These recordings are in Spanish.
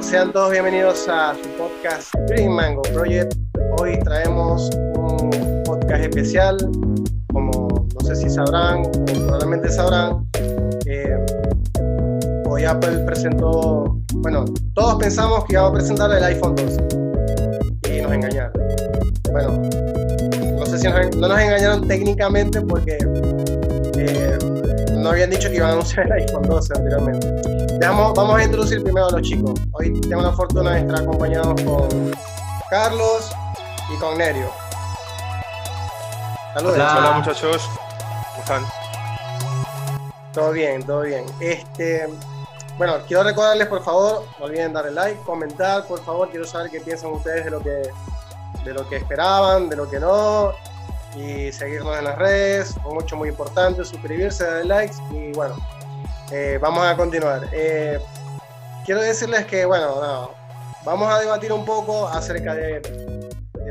Sean todos bienvenidos a su podcast Green Mango Project. Hoy traemos un podcast especial, como no sé si sabrán, o probablemente sabrán. Eh, hoy Apple presentó, bueno, todos pensamos que iba a presentar el iPhone 12 y nos engañaron. Bueno, no sé si no nos engañaron técnicamente porque eh, no habían dicho que iban a anunciar el iPhone 12 anteriormente. Vamos, vamos a introducir primero a los chicos. Hoy tengo la fortuna de estar acompañados con Carlos y con Nerio. Saludos. Hola. muchachos. ¿Cómo están? Todo bien, todo bien. Este, bueno, quiero recordarles por favor, no olviden darle like, comentar, por favor, quiero saber qué piensan ustedes de lo que, de lo que esperaban, de lo que no, y seguirnos en las redes, mucho muy importante, suscribirse, darle likes y bueno, eh, vamos a continuar. Eh, quiero decirles que, bueno, vamos a debatir un poco acerca de,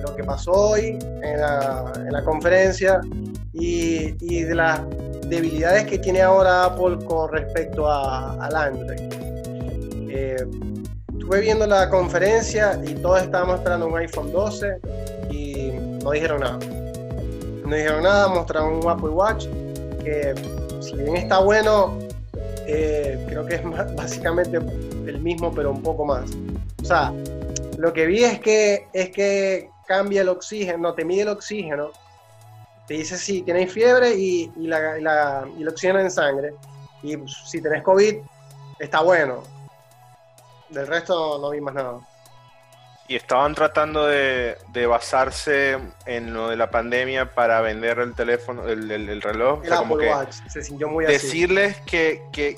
lo que pasó hoy en la, conferencia y, de las debilidades que tiene ahora Apple con respecto a, al Android. Eh, estuve viendo la conferencia y todos estábamos esperando un iPhone 12 y no dijeron nada. No dijeron nada, mostraron un Apple Watch que si bien está bueno, eh, creo que es básicamente el mismo, pero un poco más. O sea, lo que vi es que, es que cambia el oxígeno, no, te mide el oxígeno, te dice si tienes fiebre y, y, la, la, y el oxígeno en sangre. Y si tenés COVID, está bueno. Del resto no vi más nada. Y estaban tratando de, de, basarse en lo de la pandemia para vender el teléfono, el, el, reloj. El como que se sintió muy Decirles que, que,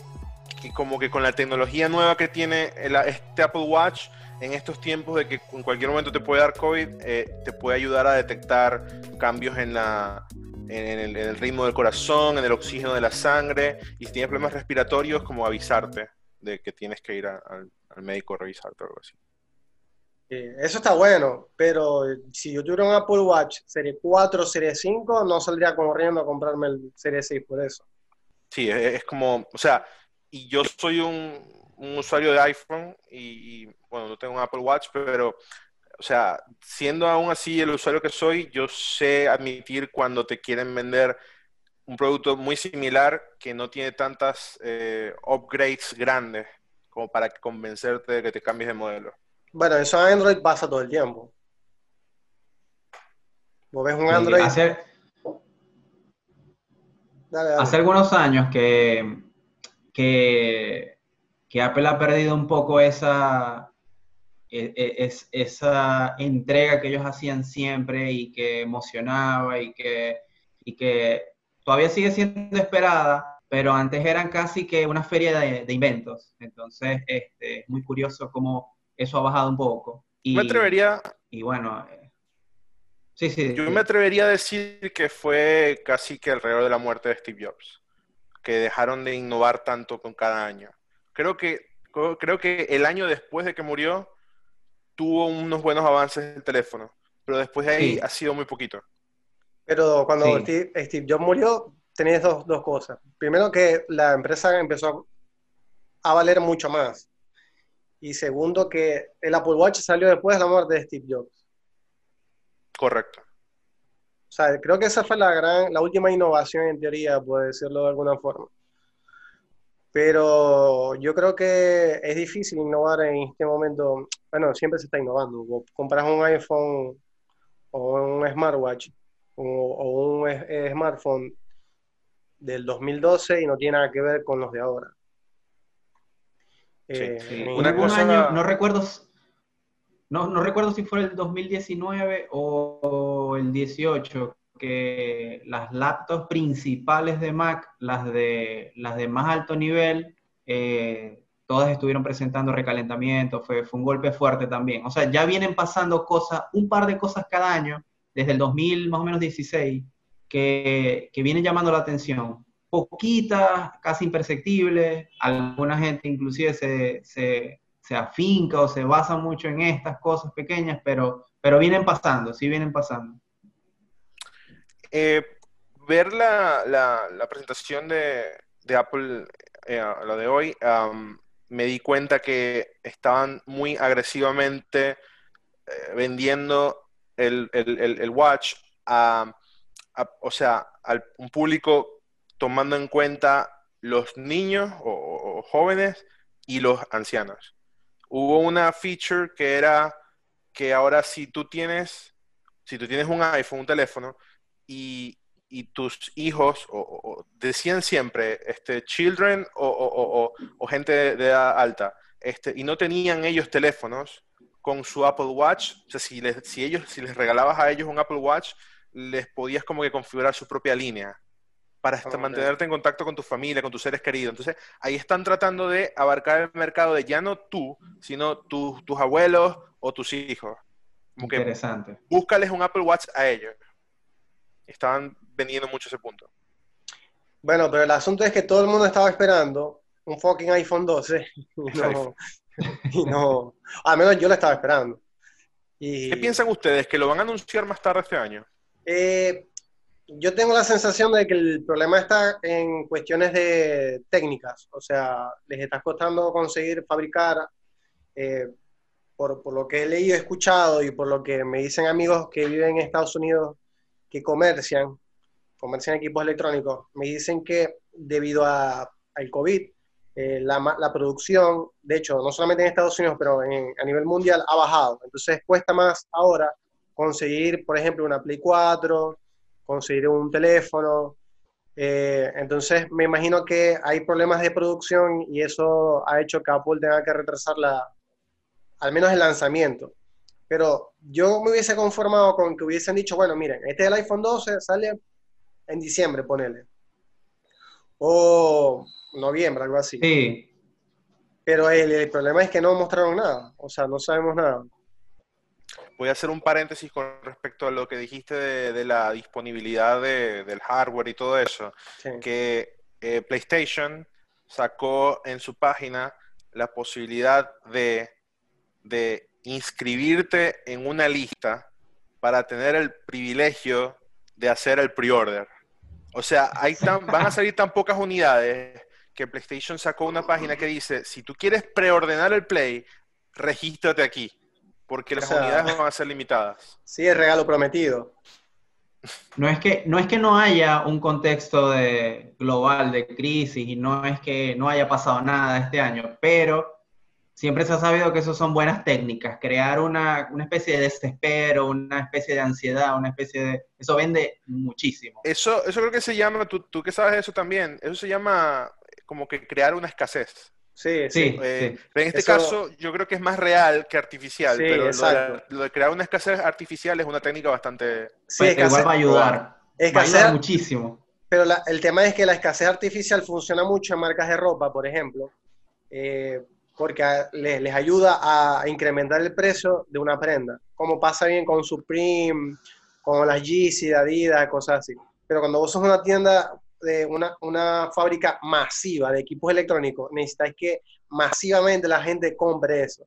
que, como que con la tecnología nueva que tiene el, este Apple Watch, en estos tiempos de que en cualquier momento te puede dar COVID, eh, te puede ayudar a detectar cambios en, la, en el, en, el, ritmo del corazón, en el oxígeno de la sangre, y si tienes problemas respiratorios, como avisarte de que tienes que ir a, al médico a revisarte o algo así. Eso está bueno, pero si yo tuviera un Apple Watch Serie 4 Serie 5, no saldría corriendo a comprarme el Serie 6 por eso. Sí, es, es como, o sea, y yo soy un, usuario de iPhone y, y, bueno, no tengo un Apple Watch, pero, o sea, siendo aún así el usuario que soy, yo sé admitir cuando te quieren vender un producto muy similar que no tiene tantas eh, upgrades grandes como para convencerte de que te cambies de modelo. Bueno, eso en Android pasa todo el tiempo. Vos ves un Android. Hace, dale, dale. hace algunos años que, que, que, Apple ha perdido un poco esa, e, e, es, esa entrega que ellos hacían siempre y que emocionaba y que, y que todavía sigue siendo esperada, pero antes eran casi que una feria de, de inventos. Entonces, este, es muy curioso cómo eso ha bajado un poco. Y, me atrevería... Y bueno... Eh, sí, sí. Yo sí. me atrevería a decir que fue casi que alrededor de la muerte de Steve Jobs, que dejaron de innovar tanto con cada año. Creo que, creo que el año después de que murió tuvo unos buenos avances el teléfono, pero después de ahí sí. ha sido muy poquito. Pero cuando sí. Steve, Steve, Jobs murió, tenías dos, dos cosas. Primero que la empresa empezó a valer mucho más y segundo que el Apple Watch salió después de la muerte de Steve Jobs. Correcto. O sea, creo que esa fue la gran, la última innovación en teoría, por decirlo de alguna forma. Pero yo creo que es difícil innovar en este momento. Bueno, siempre se está innovando. Vos compras un iPhone o un smartwatch o, o un eh, smartphone del 2012 y no tiene nada que ver con los de ahora. Sí, sí. Eh, Una cosa... año, no recuerdo, no, no, recuerdo si fue el 2019 o el 18, que las laptops principales de Mac, las de, las de más alto nivel, eh, todas estuvieron presentando recalentamiento, fue, fue un golpe fuerte también. O sea, ya vienen pasando cosas, un par de cosas cada año, desde el 2000 más o menos 16, que, que vienen llamando la atención poquitas, casi imperceptibles, alguna gente inclusive se, se, se, afinca o se basa mucho en estas cosas pequeñas, pero, pero vienen pasando, sí vienen pasando. Eh, ver la, la, la presentación de, de Apple, eh, lo de hoy, me di cuenta que estaban muy agresivamente eh, vendiendo el, watch a, o sea, a un público tomando en cuenta los niños o, jóvenes y los ancianos. Hubo una feature que era que ahora si tú tienes, si tú tienes un iPhone, un teléfono, y, tus hijos o, decían siempre este, children o, gente de, edad alta, este, y no tenían ellos teléfonos con su Apple Watch, o sea, si, les, si, ellos, si les regalabas a ellos un Apple Watch, les podías como que configurar su propia línea para mantenerte en contacto con tu familia, con tus seres queridos. Entonces, ahí están tratando de abarcar el mercado de ya no tú, sino tus abuelos o tus hijos. Interesante. búscales un Apple Watch a ellos. Estaban vendiendo mucho ese punto. Bueno, pero el asunto es que todo el mundo estaba esperando un fucking iPhone 12 y no, al menos yo lo estaba esperando. ¿Qué piensan ustedes? ¿Que lo van a anunciar más tarde este año? Eh, yo tengo la sensación de que el problema está en cuestiones de técnicas, o sea, les está costando conseguir fabricar, eh, por, por, lo que he leído, escuchado y por lo que me dicen amigos que viven en Estados Unidos que comercian, comercian equipos electrónicos, me dicen que debido a, al COVID, eh, la, la, producción, de hecho, no solamente en Estados Unidos, pero a nivel mundial, ha bajado. Entonces cuesta más ahora conseguir, por ejemplo, una Play 4, conseguir un teléfono. Eh, entonces me imagino que hay problemas de producción y eso ha hecho que Apple tenga que retrasar la, al menos el lanzamiento. Pero yo me hubiese conformado con que hubiesen dicho, bueno, miren, este es el iPhone 12, sale en diciembre, ponele. O noviembre, algo así. Sí. Pero el, el problema es que no mostraron nada, o sea, no sabemos nada voy a hacer un paréntesis con respecto a lo que dijiste de, la disponibilidad del hardware y todo eso, que eh, PlayStation sacó en su página la posibilidad de, inscribirte en una lista para tener el privilegio de hacer el pre-order. O sea, hay van a salir tan pocas unidades que PlayStation sacó una página que dice, si tú quieres preordenar el Play, regístrate aquí porque las unidades van a ser limitadas. Sí, el regalo prometido. No es, que, no es que no haya un contexto de, global de crisis y no es que no haya pasado nada este año, pero siempre se ha sabido que eso son buenas técnicas, crear una, especie de desespero, una especie de ansiedad, una especie de... Eso vende muchísimo. Eso, eso creo que se llama, tú, tú que sabes eso también, eso se llama como que crear una escasez. Sí, sí. Eh, en este caso, yo creo que es más real que artificial, pero lo de, crear una escasez artificial es una técnica bastante. Sí, igual va a ayudar. va a ayudar muchísimo. Pero el tema es que la escasez artificial funciona mucho en marcas de ropa, por ejemplo, eh, porque les, ayuda a incrementar el precio de una prenda, como pasa bien con Supreme, con las Yeezy, Adidas, cosas así. Pero cuando vos sos una tienda de una, una, fábrica masiva de equipos electrónicos, necesitáis que masivamente la gente compre eso.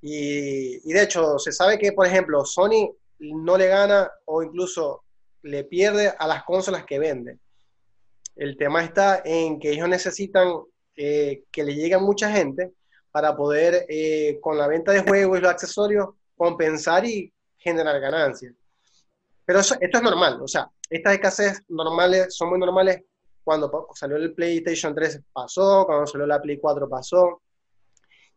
Y, y, de hecho, se sabe que, por ejemplo, Sony no le gana o incluso le pierde a las consolas que vende. El tema está en que ellos necesitan eh, que le llegue a mucha gente para poder, eh, con la venta de juegos y los accesorios, compensar y generar ganancias. Pero esto es normal, o sea, estas escasez normales son muy normales cuando salió el PlayStation 3 pasó, cuando salió la Play 4 pasó.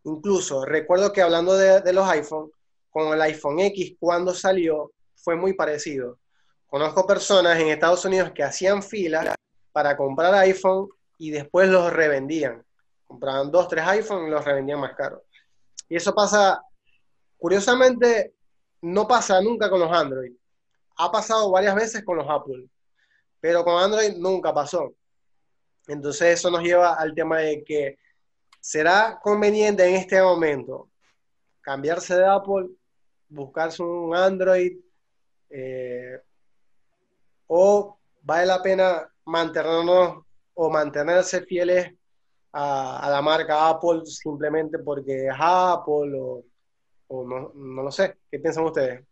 Incluso recuerdo que hablando de, los iPhone, con el iPhone X cuando salió fue muy parecido. Conozco personas en Estados Unidos que hacían fila para comprar iPhone y después los revendían. Compraban dos, tres iPhone y los revendían más caros. Y eso pasa, curiosamente, no pasa nunca con los Android ha pasado varias veces con los Apple, pero con Android nunca pasó. Entonces eso nos lleva al tema de que será conveniente en este momento cambiarse de Apple, buscarse un Android, eh, o vale la pena mantenernos o mantenerse fieles a, la marca Apple simplemente porque es Apple o, no, no lo sé. ¿Qué piensan ustedes?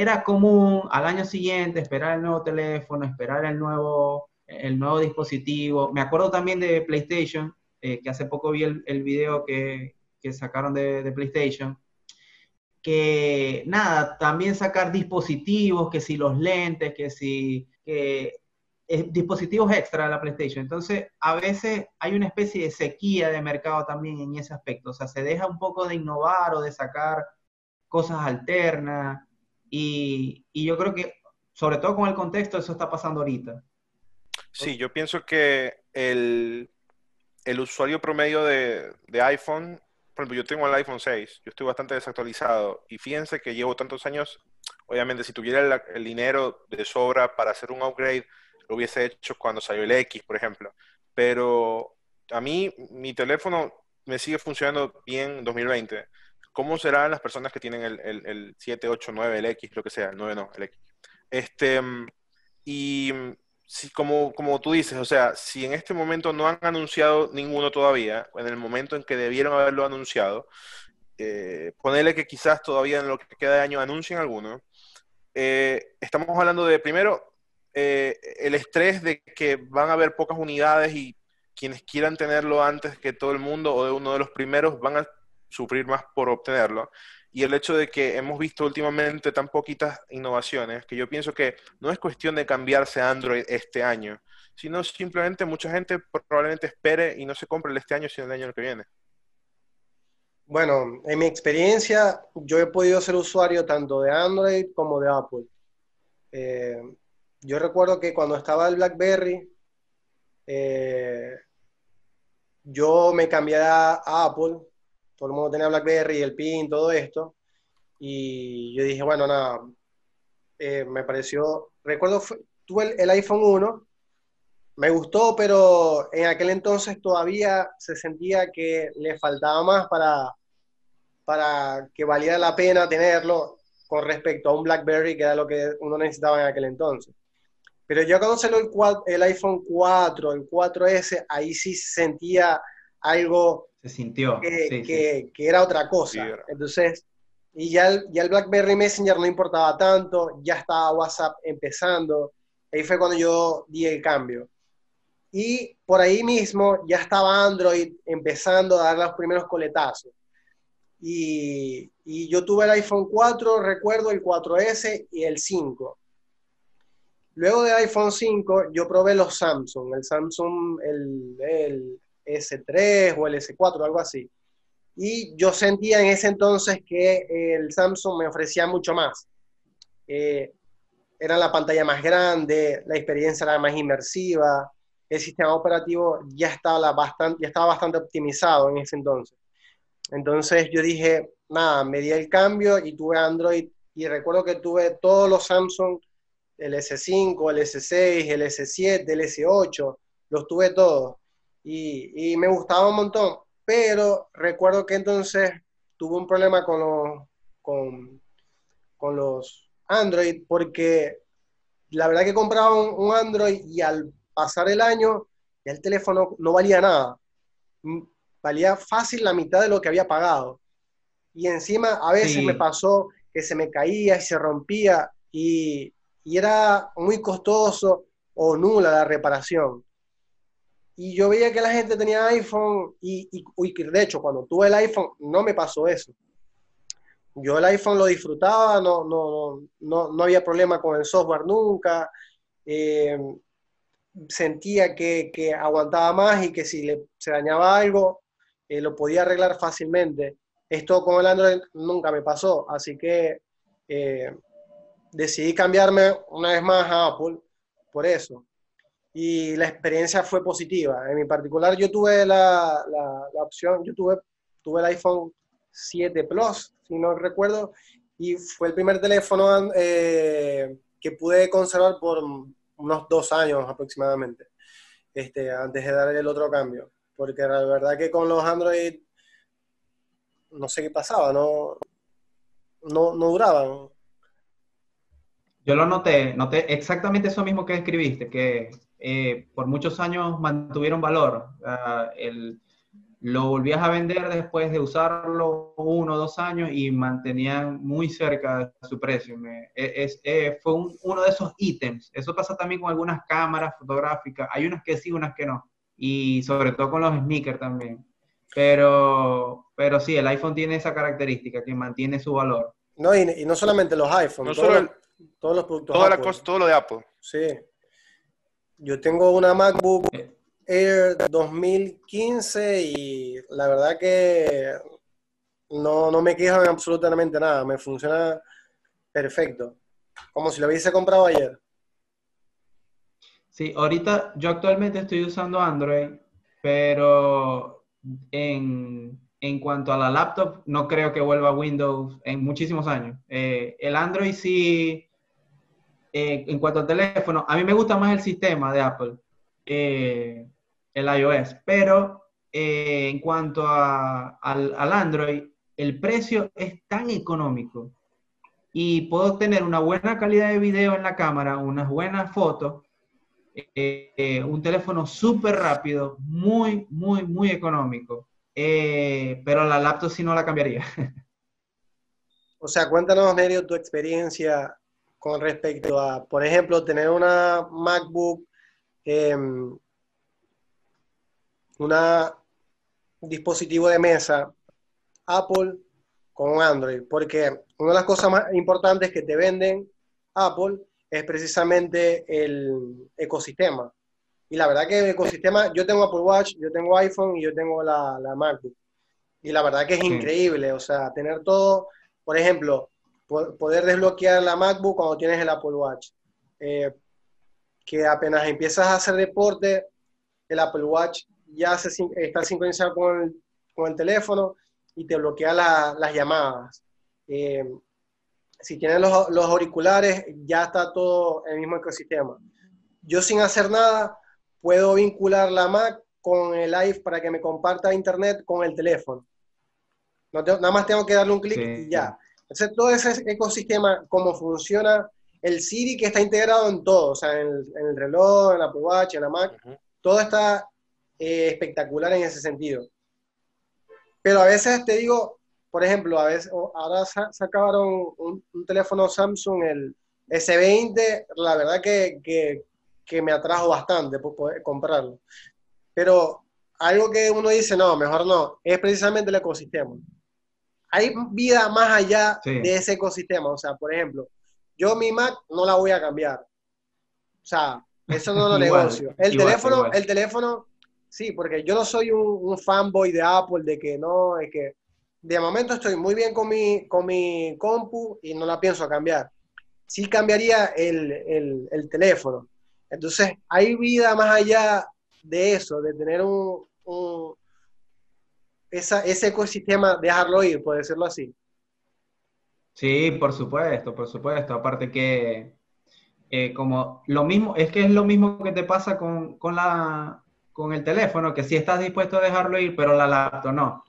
Era común al año siguiente esperar el nuevo teléfono, esperar el nuevo el nuevo dispositivo. Me acuerdo también de PlayStation, eh, que hace poco vi el, el video que, que sacaron de, PlayStation, que nada, también sacar dispositivos, que si los lentes, que si que, dispositivos extra de la PlayStation. Entonces, a veces hay una especie de sequía de mercado también en ese aspecto. O sea, se deja un poco de innovar o de sacar cosas alternas. Y, yo creo que, sobre todo con el contexto, eso está pasando ahorita. Sí, yo pienso que el, el usuario promedio de, de, iPhone, por ejemplo, yo tengo el iPhone 6, yo estoy bastante desactualizado y fíjense que llevo tantos años, obviamente si tuviera el, el dinero de sobra para hacer un upgrade, lo hubiese hecho cuando salió el X, por ejemplo. Pero a mí, mi teléfono me sigue funcionando bien en 2020. ¿Cómo serán las personas que tienen el, el, el 7, 8, 9, el X, lo que sea? El 9 no, el X. Este, y si, como, como tú dices, o sea, si en este momento no han anunciado ninguno todavía, en el momento en que debieron haberlo anunciado, eh, ponerle que quizás todavía en lo que queda de año anuncien alguno, eh, estamos hablando de, primero, eh, el estrés de que van a haber pocas unidades y quienes quieran tenerlo antes que todo el mundo o de uno de los primeros van a sufrir más por obtenerlo y el hecho de que hemos visto últimamente tan poquitas innovaciones, que yo pienso que no es cuestión de cambiarse a Android este año, sino simplemente mucha gente probablemente espere y no se compre el este año, sino el año que viene. Bueno, en mi experiencia, yo he podido ser usuario tanto de Android como de Apple. Eh, yo recuerdo que cuando estaba el BlackBerry, eh, yo me cambié a Apple todo el mundo tenía BlackBerry, el PIN, todo esto. Y yo dije, bueno, nada, eh, me pareció, recuerdo, tuve el, iPhone 1, me gustó, pero en aquel entonces todavía se sentía que le faltaba más para, para que valiera la pena tenerlo con respecto a un BlackBerry, que era lo que uno necesitaba en aquel entonces. Pero yo cuando salió el, el iPhone 4, el 4S, ahí sí sentía algo se sintió. Que, que, era otra cosa. Entonces, y ya el, ya el BlackBerry Messenger no importaba tanto, ya estaba WhatsApp empezando. Ahí fue cuando yo di el cambio. Y por ahí mismo ya estaba Android empezando a dar los primeros coletazos. Y, y, yo tuve el iPhone 4, recuerdo el 4S y el 5. Luego del iPhone 5, yo probé los Samsung, el Samsung, el, el S3 o el S4, algo así. Y yo sentía en ese entonces que el Samsung me ofrecía mucho más. Eh, era la pantalla más grande, la experiencia era más inmersiva, el sistema operativo ya estaba bastante, ya estaba bastante optimizado en ese entonces. Entonces yo dije, nada, me di el cambio y tuve Android y recuerdo que tuve todos los Samsung, el S5, el S6, el S7, el S8, los tuve todos y, me gustaba un montón, pero recuerdo que entonces tuve un problema con los, con, con los Android porque la verdad que compraba un, Android y al pasar el año ya el teléfono no valía nada. Valía fácil la mitad de lo que había pagado. Y encima a veces me pasó que se me caía y se rompía y, y, era muy costoso o nula la reparación. Y yo veía que la gente tenía iPhone y, de hecho cuando tuve el iPhone no me pasó eso. Yo el iPhone lo disfrutaba, no, no, no, no había problema con el software nunca. Eh, sentía que, que, aguantaba más y que si le, se dañaba algo eh, lo podía arreglar fácilmente. Esto con el Android nunca me pasó, así que eh, decidí cambiarme una vez más a Apple por eso y la experiencia fue positiva. En mi particular, yo tuve la, la, opción, yo tuve, tuve el iPhone 7 Plus, si no recuerdo, y fue el primer teléfono eh, que pude conservar por unos dos años aproximadamente, este, antes de dar el otro cambio. Porque la verdad que con los Android, no sé qué pasaba, no, no, no duraban. Yo lo noté, noté exactamente eso mismo que escribiste, que eh, por muchos años mantuvieron valor. el, lo volvías a vender después de usarlo uno o dos años y mantenían muy cerca de su precio. E, es, eh, fue uno de esos ítems. Eso pasa también con algunas cámaras fotográficas. Hay unas que sí, unas que no. Y sobre todo con los sneakers también. Pero, pero sí, el iPhone tiene esa característica, que mantiene su valor. No, y, no solamente los iPhones, todos, los productos toda La cosa, todo lo de Apple. Sí. Yo tengo una MacBook Air 2015 y la verdad que no, no me quejo en absolutamente nada, me funciona perfecto, como si lo hubiese comprado ayer. Sí, ahorita yo actualmente estoy usando Android, pero en, cuanto a la laptop, no creo que vuelva a Windows en muchísimos años. Eh, el Android sí, eh, en cuanto al teléfono, a mí me gusta más el sistema de Apple. Eh, el iOS, pero eh, en cuanto a, al, Android, el precio es tan económico y puedo tener una buena calidad de video en la cámara, unas buenas fotos, un teléfono súper rápido, muy, muy, muy económico. pero la laptop sí no la cambiaría. O sea, cuéntanos, Nerio, tu experiencia con respecto a, por ejemplo, tener una MacBook em, un dispositivo de mesa Apple con Android, porque una de las cosas más importantes que te venden Apple es precisamente el ecosistema. Y la verdad que el ecosistema, yo tengo Apple Watch, yo tengo iPhone y yo tengo la, la MacBook. Y la verdad que es increíble, o sea, tener todo, por ejemplo, poder desbloquear la MacBook cuando tienes el Apple Watch. Eh, que apenas empiezas a hacer deporte, el Apple Watch ya se, está sincronizado con el, con el teléfono y te bloquea las llamadas. Eh, si tienes los, los, auriculares, ya está todo el mismo ecosistema. Yo sin hacer nada, puedo vincular la Mac con el iPhone para que me comparta internet con el teléfono. No nada más tengo que darle un clic y ya. Entonces, todo ese ecosistema, cómo funciona el Siri que está integrado en todo, o sea, en el, reloj, en la Apple Watch, en la Mac, todo está eh, espectacular en ese sentido. Pero a veces te digo, por ejemplo, a veces, ahora sacaron un, teléfono Samsung, el S20, la verdad que, que, me atrajo bastante por poder comprarlo. Pero algo que uno dice, no, mejor no, es precisamente el ecosistema. Hay vida más allá de ese ecosistema. O sea, por ejemplo, yo mi Mac no la voy a cambiar. O sea, eso no lo negocio. El teléfono, el teléfono Sí, porque yo no soy un, fanboy de Apple, de que no, es que de momento estoy muy bien con mi, con mi compu y no la pienso cambiar. Sí cambiaría el, teléfono. Entonces, hay vida más allá de eso, de tener un, ese ecosistema, dejarlo ir, por decirlo así. Sí, por supuesto, por supuesto. Aparte que, eh, como lo mismo, es que es lo mismo que te pasa con, con la con el teléfono, que si estás dispuesto a dejarlo ir, pero la laptop no.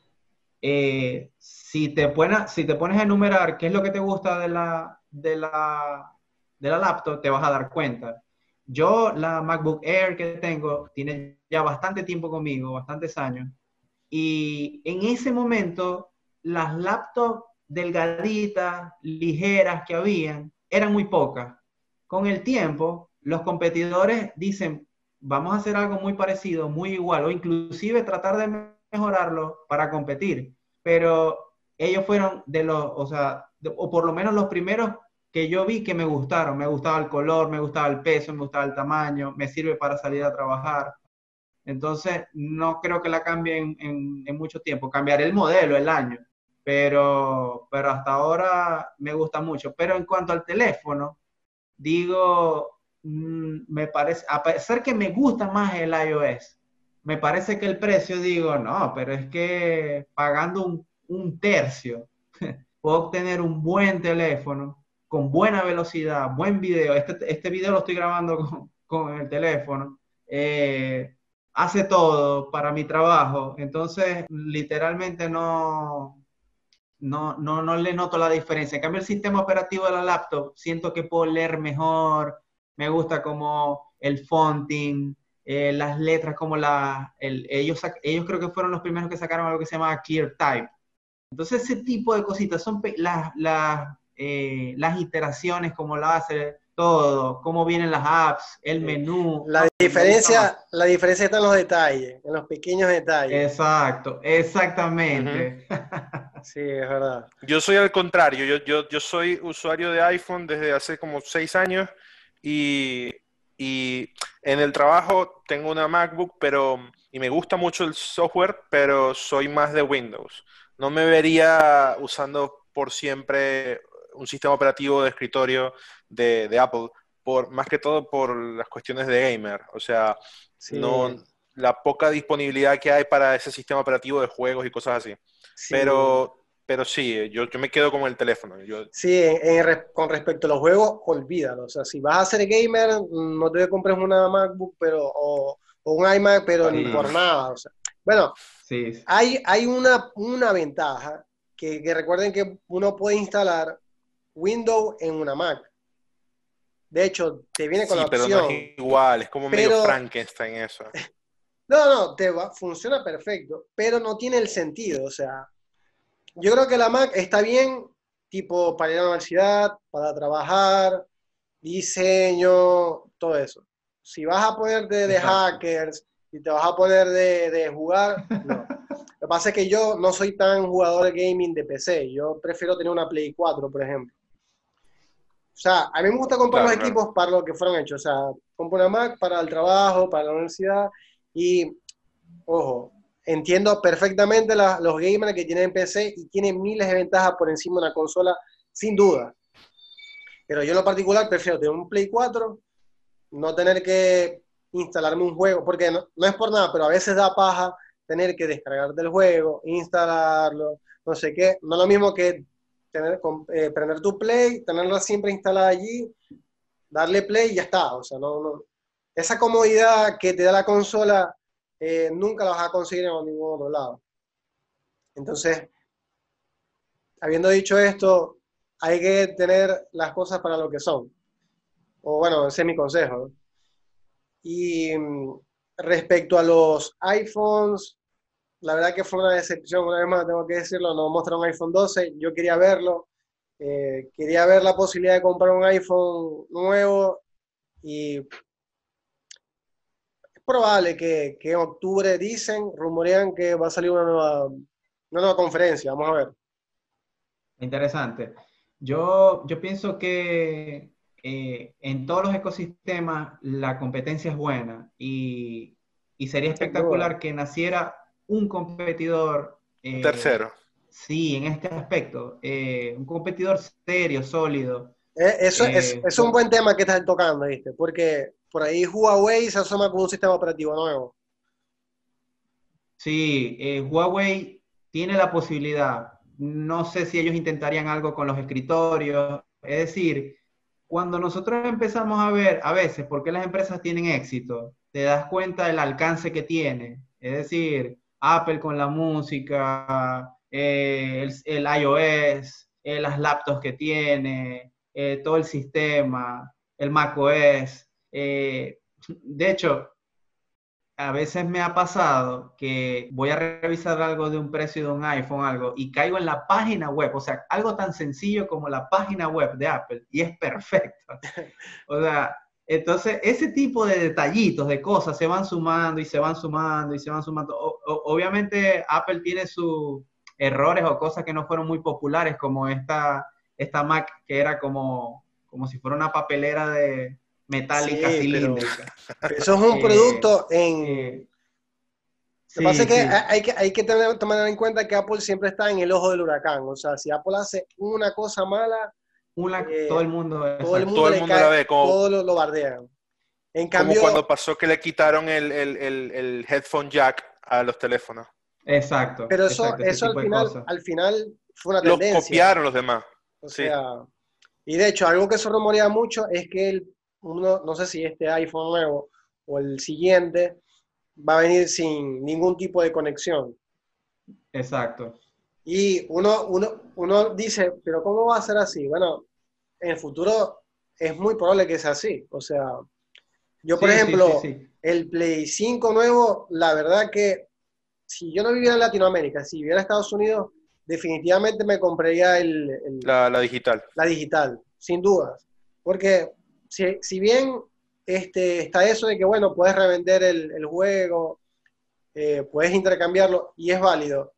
Eh, si, te pones, si te pones a enumerar qué es lo que te gusta de la, de, la, de la laptop, te vas a dar cuenta. Yo, la MacBook Air que tengo, tiene ya bastante tiempo conmigo, bastantes años, y en ese momento, las laptops delgaditas, ligeras que habían, eran muy pocas. Con el tiempo, los competidores dicen, vamos a hacer algo muy parecido, muy igual, o inclusive tratar de mejorarlo para competir. Pero ellos fueron de los, o sea, o por lo menos los primeros que yo vi que me gustaron. Me gustaba el color, me gustaba el peso, me gustaba el tamaño, me sirve para salir a trabajar. Entonces, no creo que la cambie en, en, mucho tiempo. Cambiaré el modelo, el año, pero, pero hasta ahora me gusta mucho. Pero en cuanto al teléfono, digo, Mm, me parece, a pesar que me gusta más el iOS, me parece que el precio, digo, no, pero es que pagando un, tercio, puedo obtener un buen teléfono con buena velocidad, buen video. Este, este video lo estoy grabando con, el teléfono. Eh, hace todo para mi trabajo. Entonces, literalmente no, no, no, no le noto la diferencia. En cambio, el sistema operativo de la laptop, siento que puedo leer mejor, me gusta como el fonting, eh, las letras como la, ellos, ellos creo que fueron los primeros que sacaron algo que se llama Clear Type. Entonces ese tipo de cositas son las, las, eh, las iteraciones, como lo hace todo, cómo vienen las apps, el menú. La diferencia, la diferencia está en los detalles, en los pequeños detalles. Exacto, exactamente. sí, es verdad. Yo soy al contrario, yo, yo, yo soy usuario de iPhone desde hace como seis años y y en el trabajo tengo una MacBook, pero y me gusta mucho el software, pero soy más de Windows. No me vería usando por siempre un sistema operativo de escritorio de, Apple, por, más que todo por las cuestiones de gamer. O sea, no, la poca disponibilidad que hay para ese sistema operativo de juegos y cosas así. Pero pero sí, yo, yo me quedo con el teléfono. Yo... Sí, con respecto a los juegos, olvídalo. O sea, si vas a ser gamer, no te compres una MacBook pero, o, un iMac, pero ni por nada. O sea, bueno, sí. hay, hay una, una ventaja que, que, recuerden que uno puede instalar Windows en una Mac. De hecho, te viene con sí, la pero no es igual, es como medio Frankenstein eso. No, no, te va, funciona perfecto, pero no tiene el sentido. O sea, yo creo que la Mac está bien, tipo para ir a la universidad, para trabajar, diseño, todo eso. Si vas a ponerte de hackers, y te vas a poner de, jugar, no. Lo que pasa es que yo no soy tan jugador de gaming de PC. Yo prefiero tener una Play 4, por ejemplo. O sea, a mí me gusta comprar los equipos para lo que fueron hechos. O sea, compro una Mac para el trabajo, para la universidad. Y, ojo, entiendo perfectamente los gamers que tienen PC y tienen miles de ventajas por encima de una consola, sin duda. Pero yo en lo particular prefiero tener un Play 4, no tener que instalarme un juego, porque no, es por nada, pero a veces da paja tener que descargar del juego, instalarlo, no sé qué. No es lo mismo que eh, prender tu Play, tenerla siempre instalada allí, darle Play y ya está. O sea, no, no. Esa comodidad que te da la consola eh, nunca la vas a conseguir en ningún otro lado. Entonces, habiendo dicho esto, hay que tener las cosas para lo que son. O bueno, ese es mi consejo. Y mm, respecto a los iPhones, la verdad que fue una decepción, una vez más tengo que decirlo, nos mostraron un iPhone 12, yo quería verlo, eh, quería ver la posibilidad de comprar un iPhone nuevo y probable que, en octubre dicen, rumorean que va a salir una nueva, una nueva conferencia. Vamos a ver. Interesante. Yo, yo pienso que eh, en todos los ecosistemas la competencia es buena y, y sería espectacular que naciera un competidor. Eh, Tercero. Sí, en este aspecto. Eh, un competidor serio, sólido. eso es, es, un buen tema que estás tocando, ¿viste? Porque por ahí Huawei se asoma con un sistema operativo nuevo. Sí, eh, Huawei tiene la posibilidad. No sé si ellos intentarían algo con los escritorios. Es decir, cuando nosotros empezamos a ver a veces por qué las empresas tienen éxito, te das cuenta del alcance que tiene. Es decir, Apple con la música, eh, el, iOS, eh, las laptops que tiene, todo el sistema, el macOS. Eh, de hecho, a veces me ha pasado que voy a revisar algo de un precio de un iPhone, algo, y caigo en la página web, o sea, algo tan sencillo como la página web de Apple, y es perfecto. O sea, entonces ese tipo de detallitos, de cosas, se van sumando y se van sumando y se van sumando. obviamente Apple tiene sus errores o cosas que no fueron muy populares, como esta, esta Mac que era como, como si fuera una papelera de, metálica cilíndrica. eso es un producto en... Lo que pasa es que hay que, hay que tener, tomar en cuenta que Apple siempre está en el ojo del huracán. O sea, si Apple hace una cosa mala, eh, todo el mundo, todo el mundo, la ve, como, todo lo, bardean. En cambio, como cuando pasó que le quitaron el, el, el, headphone jack a los teléfonos. Exacto. Pero eso, eso al, final, al final fue una tendencia. Lo copiaron los demás. O sea, y de hecho, algo que se rumorea mucho es que el no sé si este iPhone nuevo o el siguiente va a venir sin ningún tipo de conexión. Exacto. Y uno, uno, uno dice, pero ¿cómo va a ser así? Bueno, en el futuro es muy probable que sea así. O sea, Yo, por ejemplo, el Play 5 nuevo, la verdad que si yo no viviera en Latinoamérica, si viviera en Estados Unidos, definitivamente me compraría el, la, digital. La digital, sin dudas. Porque si, si, bien este, está eso de que, bueno, puedes revender el, juego, eh, puedes intercambiarlo y es válido,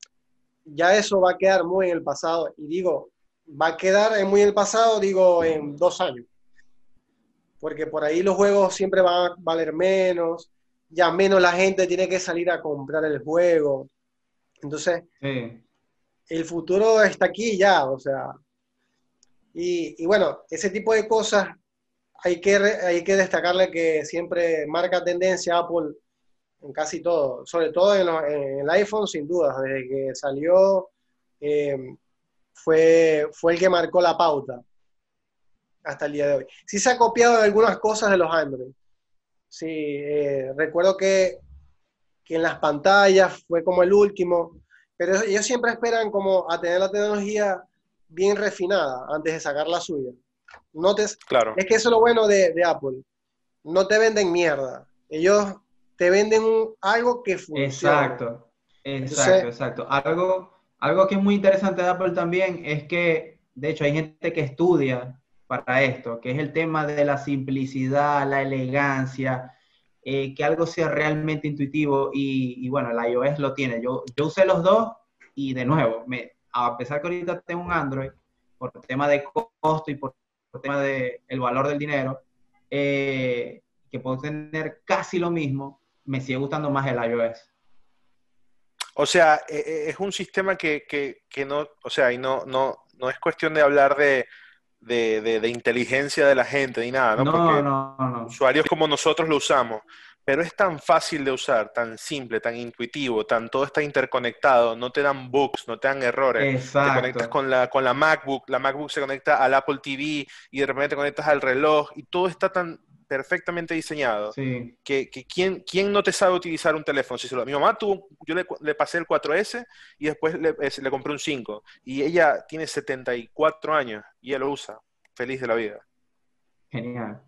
ya eso va a quedar muy en el pasado. Y digo, va a quedar muy en el pasado, digo, en dos años. Porque por ahí los juegos siempre van a valer menos, ya menos la gente tiene que salir a comprar el juego. Entonces, el futuro está aquí ya, o sea. Y, bueno, ese tipo de cosas hay que, hay que destacarle que siempre marca tendencia Apple en casi todo, sobre todo en, el iPhone, sin duda, desde que salió, eh, fue, fue el que marcó la pauta hasta el día de hoy. Sí se ha copiado de algunas cosas de los Android. Sí, eh, recuerdo que, que, en las pantallas fue como el último, pero ellos siempre esperan como a tener la tecnología bien refinada antes de sacar la suya. No claro. Es que eso es lo bueno de, de Apple. No te venden mierda. Ellos te venden algo que funciona. Exacto, exacto, exacto. Algo, algo que es muy interesante de Apple también es que, de hecho, hay gente que estudia para esto, que es el tema de la simplicidad, la elegancia, eh, que algo sea realmente intuitivo y, bueno, el iOS lo tiene. Yo, yo usé los dos y de nuevo, me, a pesar que ahorita tengo un Android, por tema de costo y por, tema del el valor del dinero, eh, que puedo tener casi lo mismo, me sigue gustando más el iOS. O sea, e, e, es un sistema que, no, o sea, y no, no, no es cuestión de hablar de, inteligencia de la gente ni nada, ¿no? No, Porque no, no. Usuarios como nosotros lo usamos, pero es tan fácil de usar, tan simple, tan intuitivo, tan todo está interconectado, no te dan bugs, no te dan errores. Exacto. Te conectas con la, con la MacBook, la MacBook se conecta al Apple TV y de repente te conectas al reloj y todo está tan perfectamente diseñado. Sí. Que, que ¿quién, ¿quién, no te sabe utilizar un teléfono? Si mi mamá tuvo, yo le, le, pasé el 4S y después le, le, compré un 5. Y ella tiene 74 años y ella lo usa. Feliz de la vida. Genial.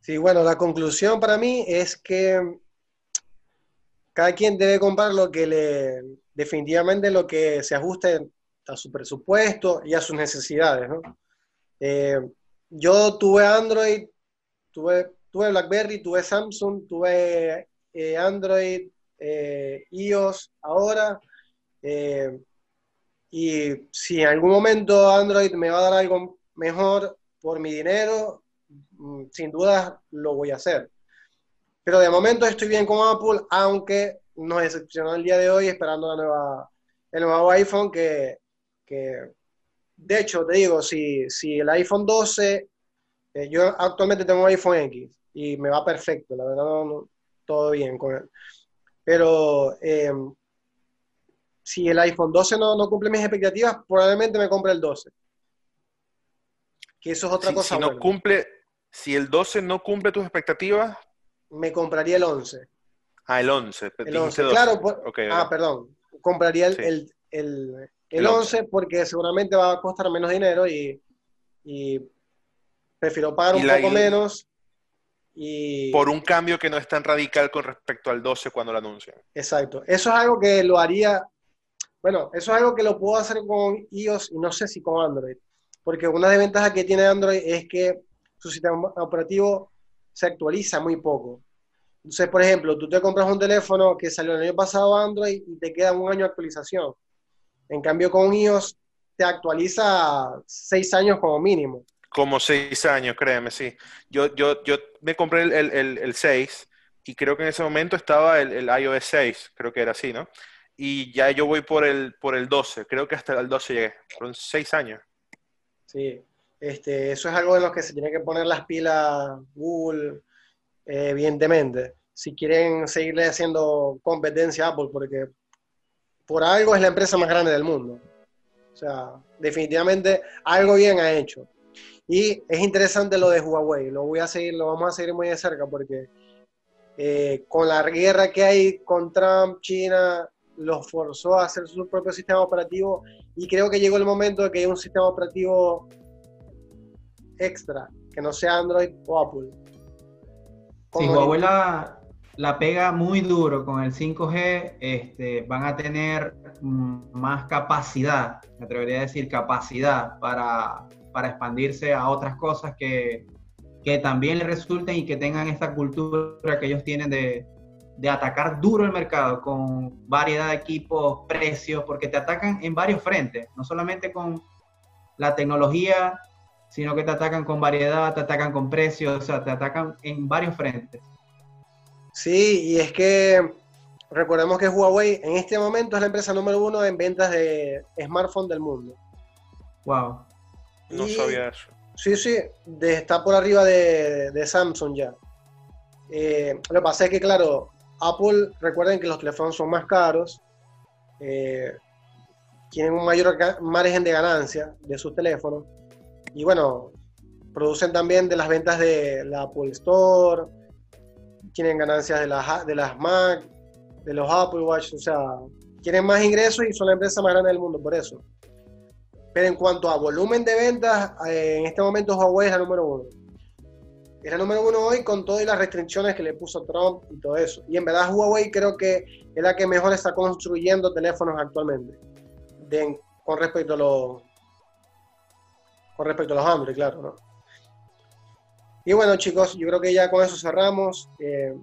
Sí, bueno, la conclusión para mí es que cada quien debe comprar lo que le, definitivamente lo que se ajuste a su presupuesto y a sus necesidades, ¿no? Eh, yo tuve Android, tuve tuve BlackBerry, tuve Samsung, tuve eh, Android, eh, iOS ahora. Eh, y si en algún momento Android me va a dar algo mejor por mi dinero, mm, sin duda lo voy a hacer. Pero de momento estoy bien con Apple, aunque nos decepcionó el día de hoy esperando la el nuevo iPhone que, que de hecho, te digo, si, si el iPhone 12, yo actualmente tengo un iPhone X, y me va perfecto, la verdad, todo bien con él. Pero eh, si el iPhone 12 no, no, cumple mis expectativas, probablemente me compre el 12. Que eso es otra cosa. Si, no cumple, si el 12 no cumple tus expectativas, me compraría el 11. Ah, el 11. El 11. Claro, ah, perdón. Compraría el, el, el, 11 porque seguramente va a costar menos dinero y, y prefiero pagar un poco menos por un cambio que no es tan radical con respecto al 12 cuando lo anuncian. Exacto. Eso es algo que lo haría, bueno, eso es algo que lo puedo hacer con iOS y no sé si con Android. Porque una desventaja que tiene Android es que su sistema operativo se actualiza muy poco. Entonces, por ejemplo, tú te compras un teléfono que salió el año pasado Android y te queda un año de actualización. En cambio, con iOS te actualiza seis años como mínimo. Como seis años, créeme, sí. Yo, yo, yo me compré el, el, el 6 y creo que en ese momento estaba el, el, iOS 6, creo que era así, ¿no? Y ya yo voy por el, por el 12, creo que hasta el 12 llegué, fueron seis años. Sí, este, eso es algo en lo que se tiene que poner las pilas Google, eh, evidentemente, si quieren seguirle haciendo competencia a Apple, porque por algo es la empresa más grande del mundo. O sea, definitivamente algo bien ha hecho. Y es interesante lo de Huawei, lo voy a seguir, lo vamos a seguir muy de cerca porque eh, con la guerra que hay con Trump, China los forzó a hacer su propio sistema operativo y creo que llegó el momento de que haya un sistema operativo extra, que no sea Android o Apple. Sí, Huawei la, pega muy duro con el 5G, este, van a tener más capacidad, me atrevería a decir capacidad para, para expandirse a otras cosas que, que también les resulten y que tengan esta cultura que ellos tienen de, de atacar duro el mercado con variedad de equipos, precios, porque te atacan en varios frentes, no solamente con la tecnología, sino que te atacan con variedad, te atacan con precios, o sea, te atacan en varios frentes. Sí, y es que recordemos que Huawei en este momento es la empresa número uno en ventas de smartphones del mundo. Wow. No sabía eso. Sí, sí, está por arriba de, Samsung ya. Eh, lo que pasa es que, claro, Apple, recuerden que los teléfonos son más caros, eh, tienen un mayor margen de ganancia de sus teléfonos y bueno, producen también de las ventas de la Apple Store, tienen ganancias de las, de las Mac, de los Apple Watch, o sea, tienen más ingresos y son la empresa más grande del mundo por eso. Pero en cuanto a volumen de ventas, eh, en este momento Huawei es la número uno. Es la número uno hoy con todas las restricciones que le puso Trump y todo eso. Y en verdad Huawei creo que es la que mejor está construyendo teléfonos actualmente. con respecto a los con respecto a los Android, claro, ¿no? Y bueno, chicos, yo creo que ya con eso cerramos. Eh,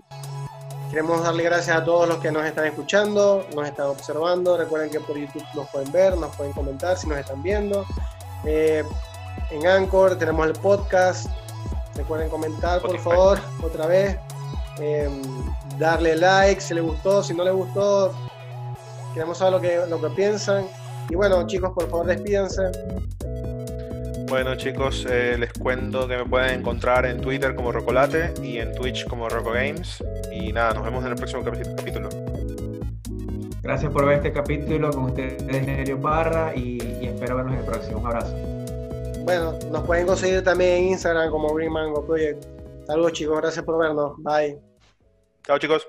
queremos darle gracias a todos los que nos están escuchando, nos están observando. Recuerden que por YouTube nos pueden ver, nos pueden comentar si nos están viendo. Eh, en Anchor tenemos el podcast Recuerden comentar, por favor, otra vez. Em, darle like si les gustó, si no les gustó. Queremos saber lo que, lo que piensan. Y bueno, chicos, por favor, despídense. Bueno, chicos, eh, les cuento que me pueden encontrar en Twitter como Rocolate y en Twitch como Roco Games. Y nada, nos vemos en el próximo capítulo. Gracias por ver este capítulo con ustedes, Nerio Parra, y, y espero vernos en el próximo. Un abrazo. Bueno, nos pueden conseguir también en Instagram como Green Mango Project. Saludos chicos, gracias por vernos. Bye. Chao chicos.